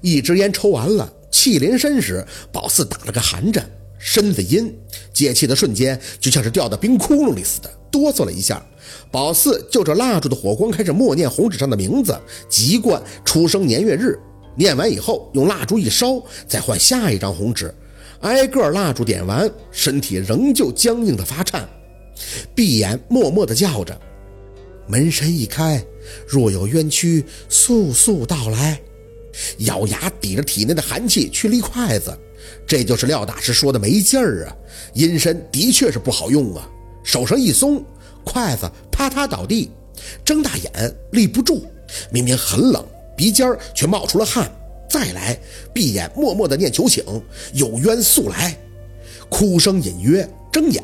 一支烟抽完了，气临身时，宝四打了个寒颤，身子阴，解气的瞬间就像是掉到冰窟窿里似的，哆嗦了一下。宝四就着蜡烛的火光开始默念红纸上的名字、籍贯、出生年月日。念完以后，用蜡烛一烧，再换下一张红纸，挨个蜡烛点完，身体仍旧僵硬的发颤，闭眼默默的叫着：“门神一开，若有冤屈，速速到来。”咬牙抵着体内的寒气去立筷子，这就是廖大师说的没劲儿啊！阴身的确是不好用啊，手上一松，筷子啪嗒倒地，睁大眼立不住，明明很冷。鼻尖儿却冒出了汗，再来，闭眼默默的念求请，有冤速来。哭声隐约，睁眼，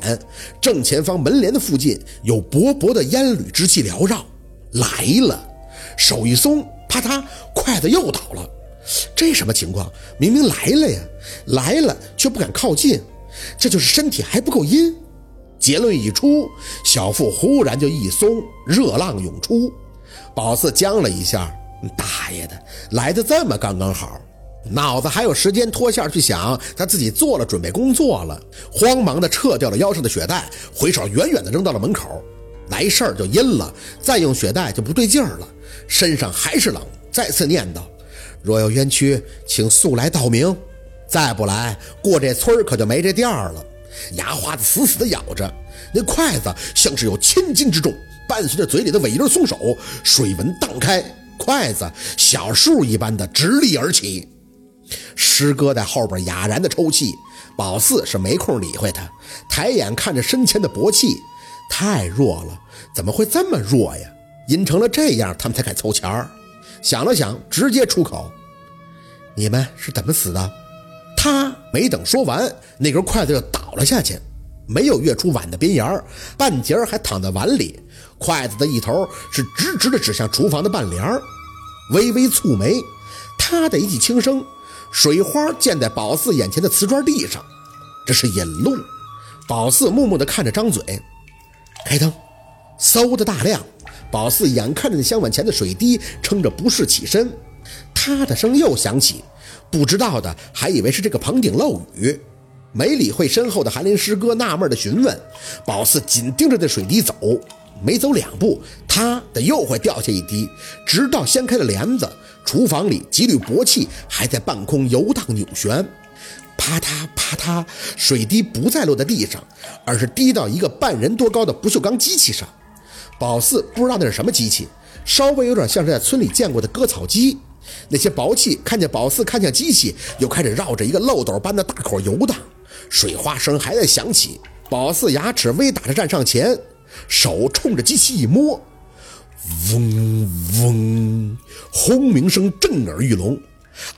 正前方门帘的附近有薄薄的烟缕之气缭绕，来了。手一松，啪嗒，筷子又倒了。这什么情况？明明来了呀，来了却不敢靠近，这就是身体还不够阴。结论一出，小腹忽然就一松，热浪涌出，宝四僵了一下。大爷的，来的这么刚刚好，脑子还有时间脱线去想他自己做了准备工作了，慌忙的撤掉了腰上的血带，回手远远的扔到了门口。来事儿就阴了，再用血带就不对劲儿了，身上还是冷，再次念叨：若有冤屈，请速来道明，再不来，过这村可就没这店了。牙花子死死的咬着，那筷子像是有千斤之重，伴随着嘴里的尾音松手，水纹荡开。筷子小树一般的直立而起，师哥在后边哑然的抽泣。宝四是没空理会他，抬眼看着身前的薄气，太弱了，怎么会这么弱呀？阴成了这样，他们才敢凑钱儿。想了想，直接出口：“你们是怎么死的？”他没等说完，那根筷子就倒了下去，没有跃出碗的边沿半截还躺在碗里。筷子的一头是直直的指向厨房的半帘儿，微微蹙眉，他的一记轻声，水花溅在宝四眼前的瓷砖地上，这是引路。宝四木木地看着，张嘴，开灯，嗖的大亮。宝四眼看着那香碗前的水滴，撑着不适起身，他的声又响起，不知道的还以为是这个棚顶漏雨，没理会身后的韩林师哥纳闷的询问，宝四紧盯着那水滴走。没走两步，他的又会掉下一滴，直到掀开了帘子，厨房里几缕薄气还在半空游荡扭旋，啪嗒啪嗒，水滴不再落在地上，而是滴到一个半人多高的不锈钢机器上。宝四不知道那是什么机器，稍微有点像是在村里见过的割草机。那些薄气看见宝四看向机器，又开始绕着一个漏斗般的大口游荡，水花声还在响起。宝四牙齿微打着站上前。手冲着机器一摸，嗡嗡，轰鸣声震耳欲聋，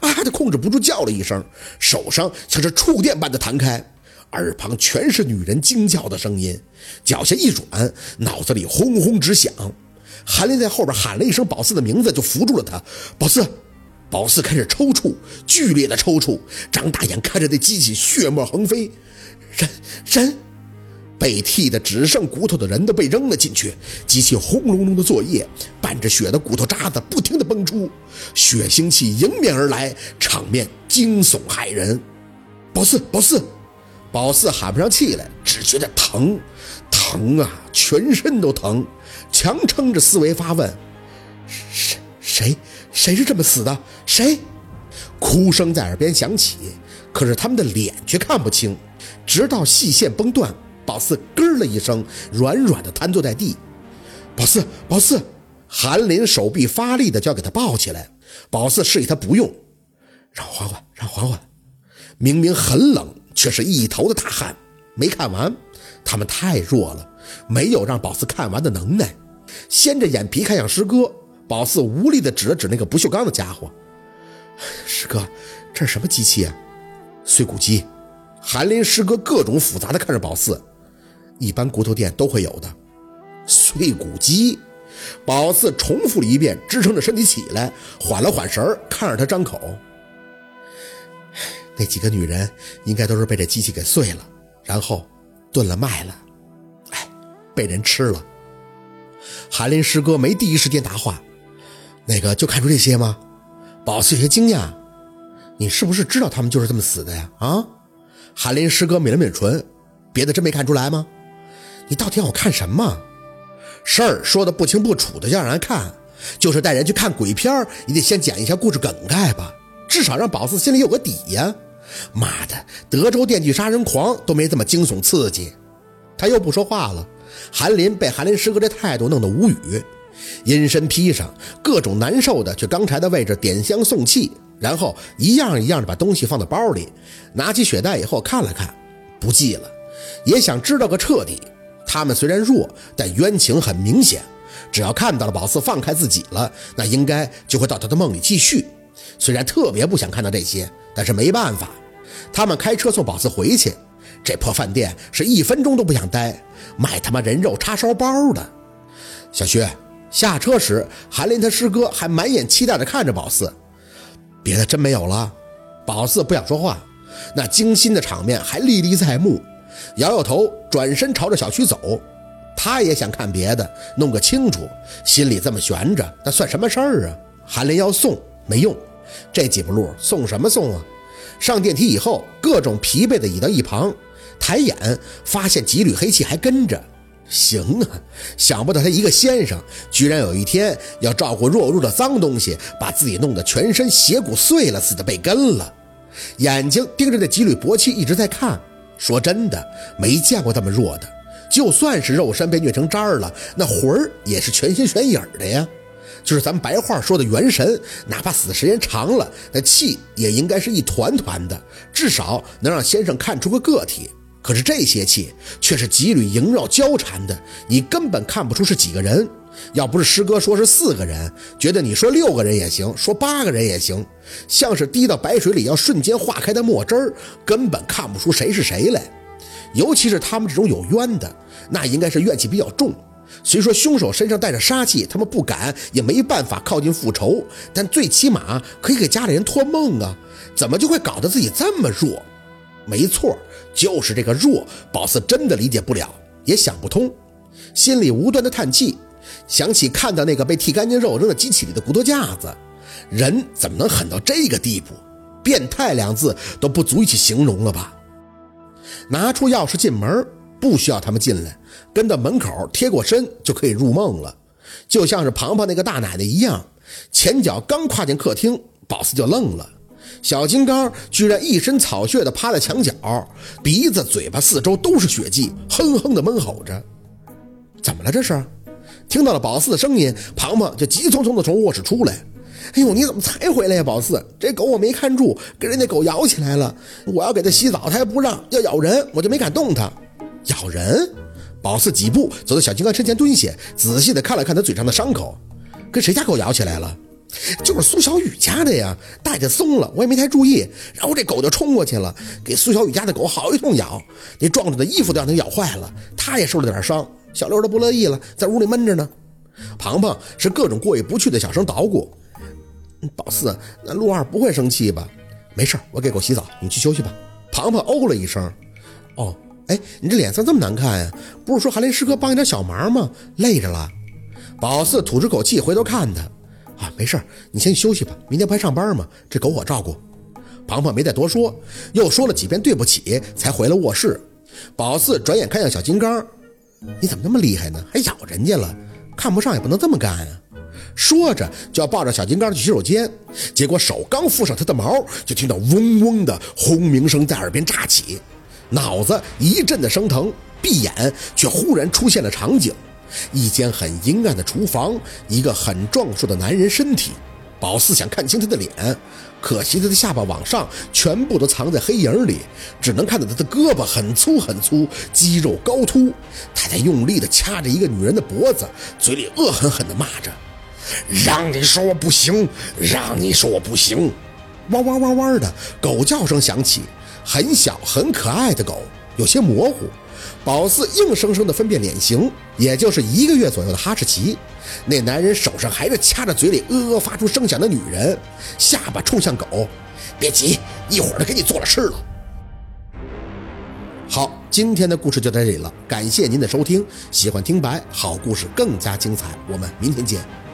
啊的控制不住叫了一声，手上像是触电般的弹开，耳旁全是女人惊叫的声音，脚下一软，脑子里轰轰直响。韩林在后边喊了一声宝四的名字，就扶住了他。宝四，宝四开始抽搐，剧烈的抽搐，张大眼看着那机器血沫横飞，人人。被剃得只剩骨头的人都被扔了进去，机器轰隆隆的作业，伴着血的骨头渣子不停的崩出，血腥气迎面而来，场面惊悚骇人。宝四，宝四，宝四喊不上气来，只觉得疼，疼啊，全身都疼，强撑着思维发问：谁谁谁是这么死的？谁？哭声在耳边响起，可是他们的脸却看不清，直到细线崩断。宝四咯了一声，软软的瘫坐在地。宝四，宝四，韩林手臂发力的就要给他抱起来。宝四示意他不用，让缓缓，让缓缓。明明很冷，却是一头的大汗。没看完，他们太弱了，没有让宝四看完的能耐。掀着眼皮看向师哥，宝四无力的指了指那个不锈钢的家伙。师哥，这是什么机器啊？碎骨机。韩林师哥各种复杂的看着宝四。一般骨头店都会有的碎骨机，宝四重复了一遍，支撑着身体起来，缓了缓神儿，看着他张口。那几个女人应该都是被这机器给碎了，然后炖了卖了，哎，被人吃了。韩林师哥没第一时间答话，那个就看出这些吗？宝四有些惊讶，你是不是知道他们就是这么死的呀？啊？韩林师哥抿了抿唇，别的真没看出来吗？你到底让我看什么？事儿说的不清不楚的，要让人看，就是带人去看鬼片也得先讲一下故事梗概吧，至少让宝四心里有个底呀。妈的，德州电锯杀人狂都没这么惊悚刺激。他又不说话了。韩林被韩林师哥这态度弄得无语，阴身披上，各种难受的去刚才的位置点香送气。然后一样一样的把东西放到包里，拿起血袋以后看了看，不记了，也想知道个彻底。他们虽然弱，但冤情很明显，只要看到了宝四放开自己了，那应该就会到他的梦里继续。虽然特别不想看到这些，但是没办法。他们开车送宝四回去，这破饭店是一分钟都不想待，卖他妈人肉叉烧包的。小薛下车时，韩林他师哥还满眼期待地看着宝四。别的真没有了，宝四不想说话，那惊心的场面还历历在目，摇摇头，转身朝着小区走。他也想看别的，弄个清楚，心里这么悬着，那算什么事儿啊？韩林要送没用，这几步路送什么送啊？上电梯以后，各种疲惫的倚到一旁，抬眼发现几缕黑气还跟着。行啊，想不到他一个先生，居然有一天要照顾弱弱的脏东西，把自己弄得全身血骨碎了似的被跟了。眼睛盯着那几缕薄气一直在看。说真的，没见过这么弱的。就算是肉身被虐成渣了，那魂儿也是全心全影的呀。就是咱们白话说的元神，哪怕死时间长了，那气也应该是一团团的，至少能让先生看出个个体。可是这些气却是几缕萦绕交缠的，你根本看不出是几个人。要不是师哥说是四个人，觉得你说六个人也行，说八个人也行，像是滴到白水里要瞬间化开的墨汁儿，根本看不出谁是谁来。尤其是他们这种有冤的，那应该是怨气比较重。虽说凶手身上带着杀气，他们不敢也没办法靠近复仇，但最起码可以给家里人托梦啊。怎么就会搞得自己这么弱？没错。就是这个弱，宝四真的理解不了，也想不通，心里无端的叹气，想起看到那个被剃干净肉扔在机器里的骨头架子，人怎么能狠到这个地步？变态两字都不足以去形容了吧？拿出钥匙进门，不需要他们进来，跟到门口贴过身就可以入梦了，就像是庞庞那个大奶奶一样，前脚刚跨进客厅，宝四就愣了。小金刚居然一身草血的趴在墙角，鼻子、嘴巴四周都是血迹，哼哼的闷吼着。怎么了？这是？听到了宝四的声音，庞庞就急匆匆的从卧室出来。哎呦，你怎么才回来呀，宝四？这狗我没看住，给人家狗咬起来了。我要给它洗澡，它还不让，要咬人，我就没敢动它。咬人？宝四几步走到小金刚身前蹲下，仔细的看了看他嘴上的伤口，跟谁家狗咬起来了？就是苏小雨家的呀，带着松了，我也没太注意，然后这狗就冲过去了，给苏小雨家的狗好一通咬，那壮壮的衣服都让它咬坏了，他也受了点伤。小六都不乐意了，在屋里闷着呢。庞庞是各种过意不去的小声捣鼓。宝四，那陆二不会生气吧？没事，我给狗洗澡，你去休息吧。庞庞哦了一声。哦，哎，你这脸色这么难看呀？不是说韩林师哥帮你点小忙吗？累着了。宝四吐出口气，回头看他。啊，没事你先休息吧。明天不还上班吗？这狗我照顾。庞庞没再多说，又说了几遍对不起，才回了卧室。宝四转眼看向小金刚：“你怎么那么厉害呢？还咬人家了？看不上也不能这么干啊！”说着就要抱着小金刚去洗手间，结果手刚附上他的毛，就听到嗡嗡的轰鸣声在耳边炸起，脑子一阵的生疼，闭眼却忽然出现了场景。一间很阴暗的厨房，一个很壮硕的男人身体。宝四想看清他的脸，可惜他的下巴往上全部都藏在黑影里，只能看到他的胳膊很粗很粗，肌肉高凸。他在用力地掐着一个女人的脖子，嘴里恶狠狠地骂着：“让你说我不行，让你说我不行！”汪汪汪汪的狗叫声响起，很小很可爱的狗，有些模糊。宝四硬生生地分辨脸型，也就是一个月左右的哈士奇。那男人手上还是掐着嘴里呃呃发出声响的女人，下巴冲向狗。别急，一会儿就给你做了吃了。好，今天的故事就到这里了，感谢您的收听。喜欢听白好故事更加精彩，我们明天见。